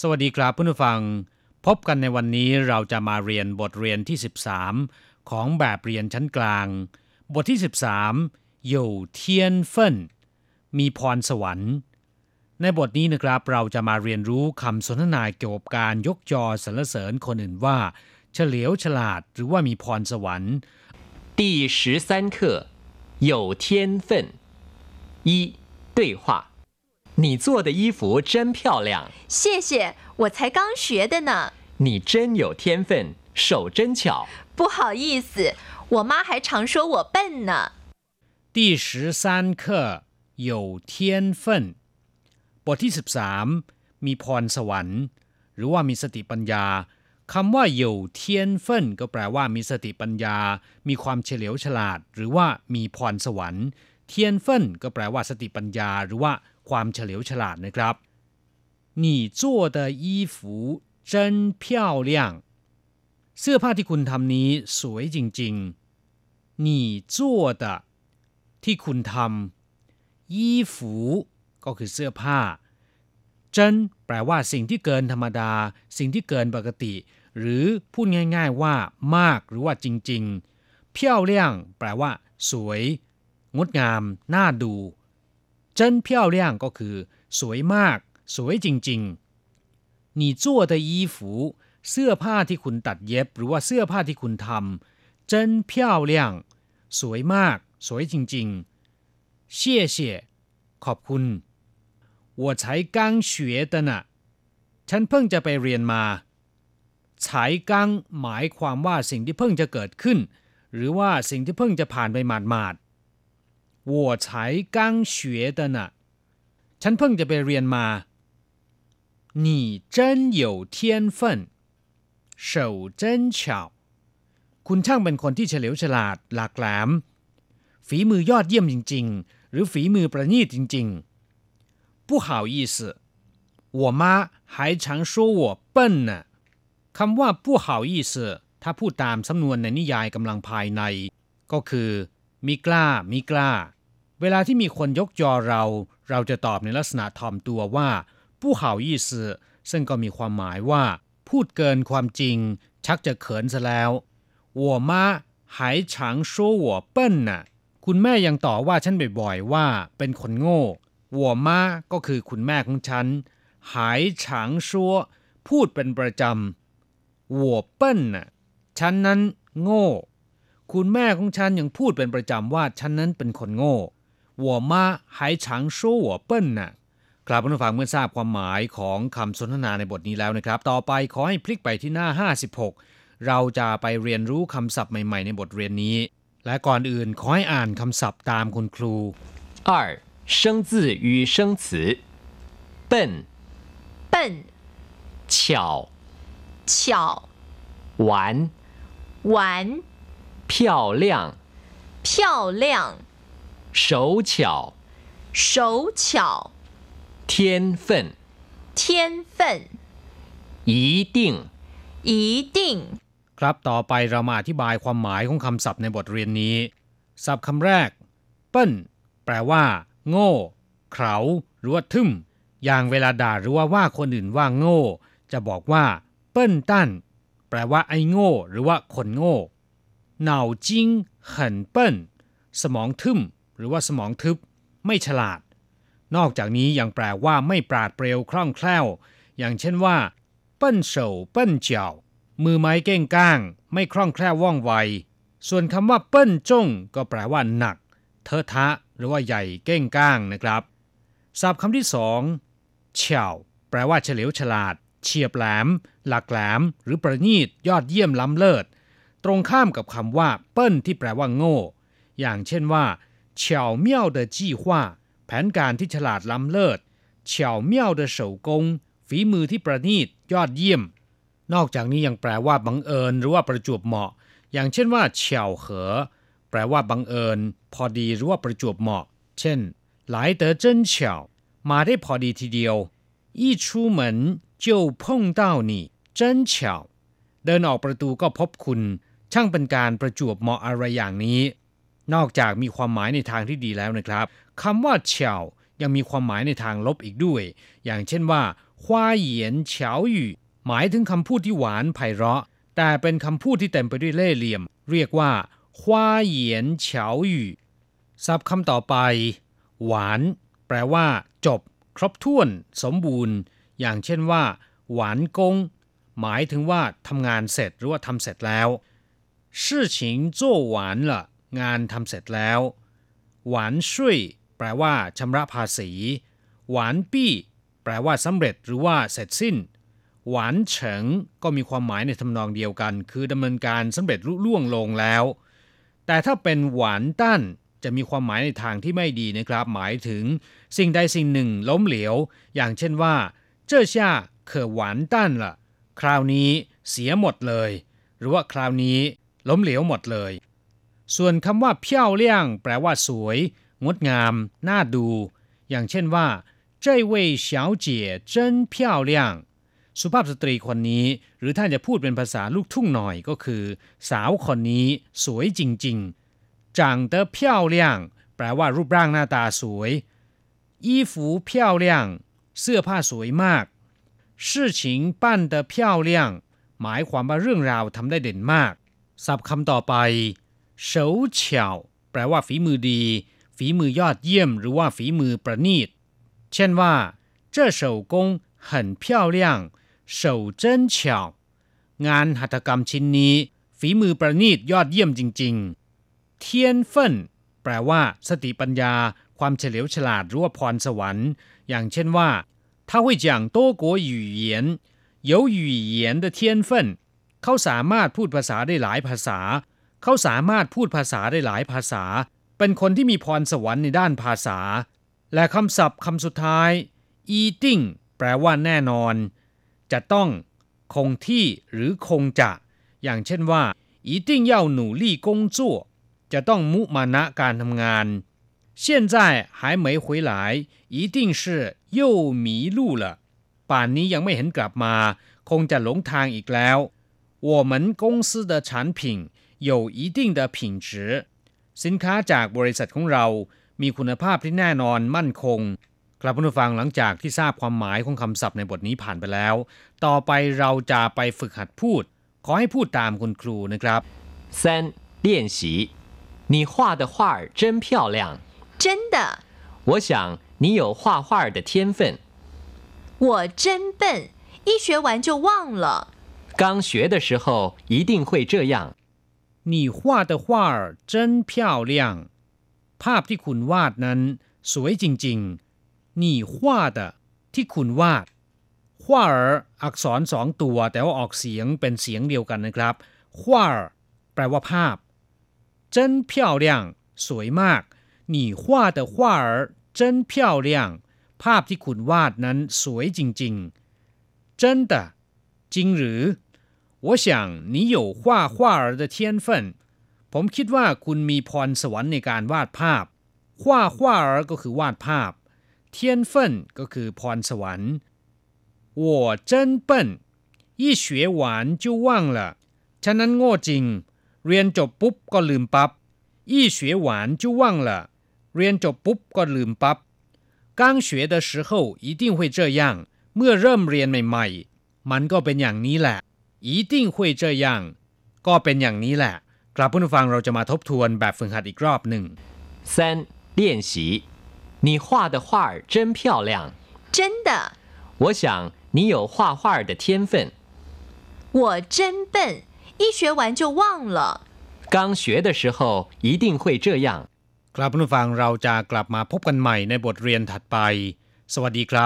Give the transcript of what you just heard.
สวัสดีครับผู้ฟัง พบกันในวันนี้เราจะมาเรียนบทเรียนที่ 13 ของแบบเรียนชั้นกลาง บทที่ 13อยู่เทียนเฟินมีพรสวรรค์ ในบทนี้นะครับเราจะมาเรียนรู้คำสนทนาเกี่ยวกับการยกยอสรรเสริญคนอื่นว่า เฉลียวฉลาดหรือว่ามีพรสวรรค์第十三课有天分一对话 你做的衣服真漂亮，谢谢，我才刚学的呢。你真有天分，手真巧。不好意思，我妈还常说我笨呢。第十三课有天分บทที่สิบสามมีพรสวรรค์หรือว่ามีสติปัญญาคำว่าอยู่เทียนเฟินก็แปลว่ามีสติปัญญา มีความเฉลียวฉลาด หรือว่ามีพรสวรรค์เทียนเฟินก็แปลว่าสติปัญญาหรือว่า ความเฉลียวฉลาดนะครับ你做的衣服真漂亮เสื้อผ้าที่คุณทำนี้สวยจริงๆ你做的ที่คุณทำ衣服ก็คือเสื้อผ้าเจินแปลว่าสิ่งที่เกินธรรมดา สิ่งที่เกินปกติ หรือพูดง่ายๆว่า มากหรือว่าจริงๆเพี้ยวเลี่ยงแปลว่า สวย งดงาม น่าดู 真漂亮ก็คือ สวยมาก สวยจริงๆ你做的衣服เสื้อผ้าที่คุณตัดเย็บ หรือว่าเสื้อผ้าที่คุณทำ真漂亮สวยมาก สวยจริงๆ谢谢ขอบคุณ我才刚学的呢ฉันเพิ่งจะไปเรียนมา才刚หมายความว่าสิ่งที่เพิ่งจะเกิดขึ้น หรือว่าสิ่งที่เพิ่งจะผ่านไปหมาด 我才刚学的呢ฉันเพิ่งจะไปเรียนมา你真有天分手真巧คุณช่างเป็นคนที่เฉลียวฉลาด หลากแหลม ฝีมือยอดเยี่ยมจริงๆ หรือฝีมือประณีตจริงๆ不好意思我妈还常说我笨呢คำว่า不好意思ถ้าพูดตามสำนวนในนิยายกำลังภายใน ก็คือ มีกล้า มีกล้า เวลาที่มีคนยกจอเรา เราจะตอบในลักษณะถ่อมตัวว่าผู้เห่ายี่สือซึ่งก็มีความหมายว่า พูดเกินความจริง ชักจะเขินซะแล้วหัวมาหายฉังชัวหัวเปิ้ลน่ะ คุณแม่ยังต่อว่าฉันบ่อยๆว่าเป็นคนโง่หัวมาก็คือคุณแม่ของฉัน หายฉางชัวพูดเป็นประจำหัวเปิ้ลน่ะ ฉันนั้นโง่ คุณแม่ของฉันยังพูดเป็นประจำว่าฉันนั้นเป็นคนโง่我妈还常说我笨呢ครับผู้ฟังเมื่อทราบความหมายของคำสนทนาในบทนี้แล้วนะครับ ต่อไปขอให้พลิกไปที่หน้า 56 เราจะไปเรียนรู้คำศัพท์ใหม่ๆในบทเรียนนี้ และก่อนอื่นขอให้อ่านคำศัพท์ตามคุณครู二生字与生词笨笨巧巧玩玩 漂亮漂亮手巧，手巧，天分，天分，一定，一定。ครับต่อไปเรามาอธิบายความหมายของคำศัพท์ในบทเรียนนี้ ศัพท์คำแรก เปิ้นแปลว่า โง่ เขาหรือว่าทึมอย่างเวลาด่าหรือว่าว่าคนอื่นว่าโง่ จะบอกว่า เปิ้นตั้นแปลว่าไอ้โง่ หรือว่าคนโง่เ หนาจิ้ง很笨สมองทึมหรือว่าสมองทึบ ไม่ฉลาด นอกจากนี้ยังแปลว่าไม่ปราดเปรียวคล่องแคล่ว อย่างเช่นว่า เปิ้นเฉาเปิ้นเจียวมือไม้เก้งก้าง ไม่คล่องแคล่วว่องไว ส่วนคำว่าเปิ้นจงก็แปลว่าหนัก เทอะทะ หรือว่าใหญ่เก้งก้างนะครับศัพท์คำที่สองเฉาแปลว่าเฉลียวฉลาด เฉียบแหลม หลักแหลม หรือประณีตยอดเยี่ยมล้ำเลิศ ตรงข้ามกับคำว่าเปิ้ลที่แปลว่าโง่ อย่างเช่นว่าเฉียวเมี่ยวเดจี้ว่า แผนการที่ฉลาดล้ำเลิศเฉียวเมี่ยวเดเฉากง ฝีมือที่ประณีตยอดเยี่ยม นอกจากนี้ยังแปลว่าบังเอิญ หรือว่าประจวบเหมาะ อย่างเช่นว่าเฉียวเหอ แปลว่าบังเอิญ พอดีหรือว่าประจวบเหมาะ เช่นหลายเตอเจินเฉียวมาได้พอดีทีเดียวอีชูเหมือนเจียวพ่งเต้านี่จิ้เฉียวเดินออกประตูก็พบคุณ ช่างเป็นการประจวบเหมาะอะไรอย่างนี้ นอกจากมีความหมายในทางที่ดีแล้วนะครับคำว่าเฉายังมีความหมายในทางลบอีกด้วย อย่างเช่นว่าควาเหยียนเฉาหยู่หมายถึงคำพูดที่หวานไพเราะ แต่เป็นคำพูดที่เต็มไปด้วยเล่ห์เหลี่ยม เรียกว่าควาเหยียนเฉาหยู่ซับคำต่อไป หวาน แปลว่า จบ ครบถ้วน สมบูรณ์ อย่างเช่นว่า หวานกง หมายถึงว่าทำงานเสร็จหรือว่าทำเสร็จแล้ว 事情做完了งานทำเสร็จแล้ว หวานช่วยแปลว่าชำระภาษี หวานปี้แปลว่าสำเร็จหรือว่าเสร็จสิ้น หวานเฉิงก็มีความหมายในทำนองเดียวกัน คือดำเนินการสำเร็จลุล่วงลงแล้ว แต่ถ้าเป็นหวานตั้นจะมีความหมายในทางที่ไม่ดีนะครับ หมายถึงสิ่งใดสิ่งหนึ่งล้มเหลว อย่างเช่นว่าเจ้าช่าเขอหวานตั้นละคราวนี้เสียหมดเลย หรือว่าคราวนี้ ล้มเหลวหมดเลย ส่วนคำว่าเพี้ยวเลี่ยงแปลว่าสวย งดงาม น่าดู อย่างเช่นว่า这位小姐真漂亮สุภาพสตรีคนนี้ หรือถ้าจะพูดเป็นภาษาลูกทุ่งหน่อยก็คือ สาวคนนี้สวยจริงๆ长得漂亮แปลว่ารูปร่างหน้าตาสวย衣服漂亮เสื้อผ้าสวยมาก事情办得漂亮หมายความว่าเรื่องราวทำได้เด่นมาก ศัพท์คำต่อไป手巧แปลว่าฝีมือดี ฝีมือยอดเยี่ยม หรือว่าฝีมือประณีต เช่นว่า这手工很漂亮手真巧งานหัตถกรรมชิ้นนี้ ฝีมือประณีตยอดเยี่ยมจริงๆ เทียนเฟินแปลว่า สติปัญญา ความเฉลียวฉลาดหรือว่าพรสวรรค์ อย่างเช่นว่า他会讲多国语言有语言的天分 เขาสามารถพูดภาษาได้หลายภาษา เขาสามารถพูดภาษาได้หลายภาษา เป็นคนที่มีพรสวรรค์ในด้านภาษา และคำศัพท์คำสุดท้ายอีติ้งแปลว่าแน่นอน จะต้อง คงที่หรือคงจะ อย่างเช่นว่า一定要努力工作จะต้องมุมานะการทำงาน现在还没回来一定是又迷路了ป่านนี้ยังไม่เห็นกลับมา คงจะหลงทางอีกแล้ว 我们公司的产品有一定的品质สินค้าจากบริษัทของเรา มีคุณภาพที่แน่นอนมั่นคง กลับผู้ฟังหลังจากที่ทราบความหมายของคำศัพท์ในบทนี้ผ่านไปแล้ว ต่อไปเราจะไปฝึกหัดพูด ขอให้พูดตามคุณครูนะครับ 三练习，你画的画儿真漂亮，真的，我想你有画画的天分。我真笨，一学完就忘了。 刚学的时候一定会这样。你画的画儿真漂亮ภาพที่คุณวาดนั้น สวยจริงๆ你画的ที่คุณวาด画儿อักษรสองตัว แต่ว่าออกเสียงเป็นเสียงเดียวกันนะครับ画儿แปลว่าภาพ真漂亮สวยมาก你画的画儿真漂亮ภาพที่คุณวาดนั้นสวยจริงๆ真的จริงหรือ 我想你有画画儿的天分ผมคิดว่าคุณมีพรสวรรค์ในการวาดภาพ画画儿ก็คือวาดภาพเทียนเฟินก็คือพรสวรรค์我真笨一学完就忘了ฉะนั้นโง่จริง เรียนจบปุ๊บก็ลืมปับ๊บ一学完就忘了เรียนจบปุ๊บก็ลืมปับ๊บ刚学的时候一定会这样เมื่อเริ่มเรียนใหม่ๆ มันก็เป็นอย่างนี้แหละ 一定会这样ก็เป็นอย่างนี้แหละ กลับผู้ฟังเราจะมาทบทวนแบบฝึกหัดอีกรอบหนึ่ง 三练习，你画的画儿真漂亮，真的，我想你有画画的天分。我真笨，一学完就忘了。刚学的时候一定会这样。 กลับผู้ฟังเราจะกลับมาพบกันใหม่ในบทเรียนถัดไป สวัสดีครับ